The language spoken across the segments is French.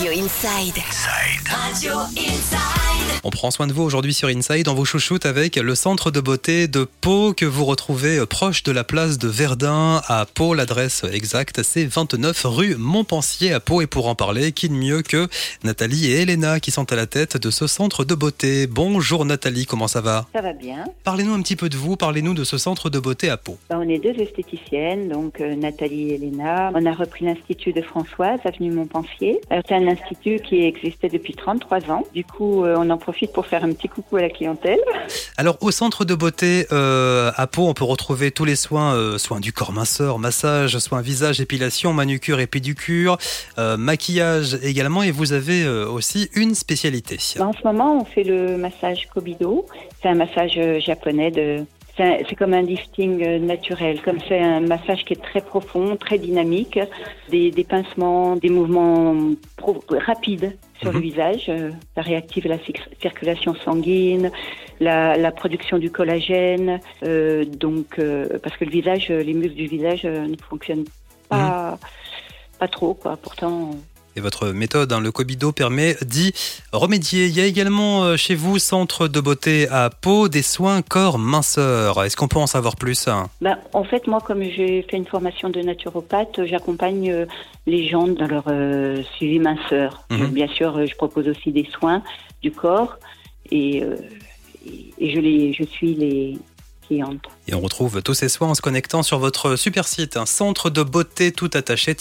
Radio Inside. Radio Inside. On prend soin de vous aujourd'hui sur Inside. On vous chouchoute avec le centre de beauté de Pau que vous retrouvez proche de la place de Verdun à Pau. L'adresse exacte, c'est 29 rue Montpensier à Pau. Et pour en parler, qui de mieux que Nathalie et Elena qui sont à la tête de ce centre de beauté. Bonjour Nathalie, comment ça va? Ça va bien. Parlez-nous un petit peu de vous, parlez-nous de ce centre de beauté à Pau. Ben, on est deux esthéticiennes, donc euh, Nathalie et Elena. On a repris l'Institut de Françoise, avenue Montpensier. Euh, C'est un institut qui existait depuis 33 ans. Du coup, euh, on en profite pour faire un petit coucou à la clientèle. Alors au centre de beauté euh, à Pau, on peut retrouver tous les soins, euh, soins du corps minceur, massage, soins visage, épilation, manucure et pédicure, euh, maquillage également. Et vous avez aussi une spécialité. En ce moment, on fait le massage Kobido. C'est un massage japonais de... C'est comme un lifting euh, naturel, comme c'est un massage qui est très profond, très dynamique, des, des pincements, des mouvements rapides sur le Mhm. visage. euh, Ça réactive la cir- circulation sanguine, la, la production du collagène. euh, donc, euh, parce que le visage, euh, les muscles du visage euh, ne fonctionnent pas, pas trop, quoi. Pourtant. Et votre méthode, hein, le Kobido, permet d'y remédier. Il y a également euh, chez vous, centre de beauté à Pau, des soins corps minceur. Est-ce qu'on peut en savoir plus hein? Ben, en fait, moi, comme j'ai fait une formation de naturopathe, j'accompagne euh, les gens dans leur euh, suivi minceur. Mhm. Euh, Bien sûr, je propose aussi des soins du corps et, je, les, je suis les clientes. Et on retrouve tous ces soins en se connectant sur votre super site, un centre de beauté tout attaché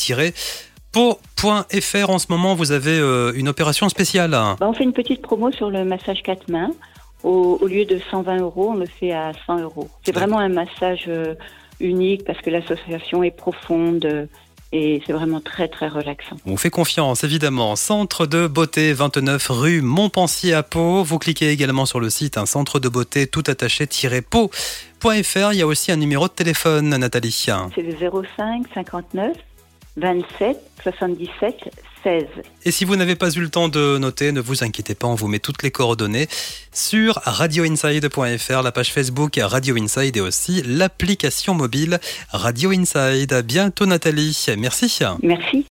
pau.fr. En ce moment, vous avez euh, une opération spéciale. Ben, on fait une petite promo sur le massage quatre mains. Au, au lieu de 120 euros, on le fait à 100 euros. C'est vraiment un massage euh, unique parce que l'association est profonde euh, et c'est vraiment très, très relaxant. On vous fait confiance, évidemment. Centre de beauté 29 rue Montpensier à Pau. Vous cliquez également sur le site un centre de beauté tout attaché-pau.fr. Il y a aussi un numéro de téléphone, Nathalie. C'est le 05 59 27 77 16. Et si vous n'avez pas eu le temps de noter, ne vous inquiétez pas, on vous met toutes les coordonnées sur radioinside.fr, la page Facebook Radio Inside et aussi l'application mobile Radio Inside. À bientôt Nathalie. Merci. Merci.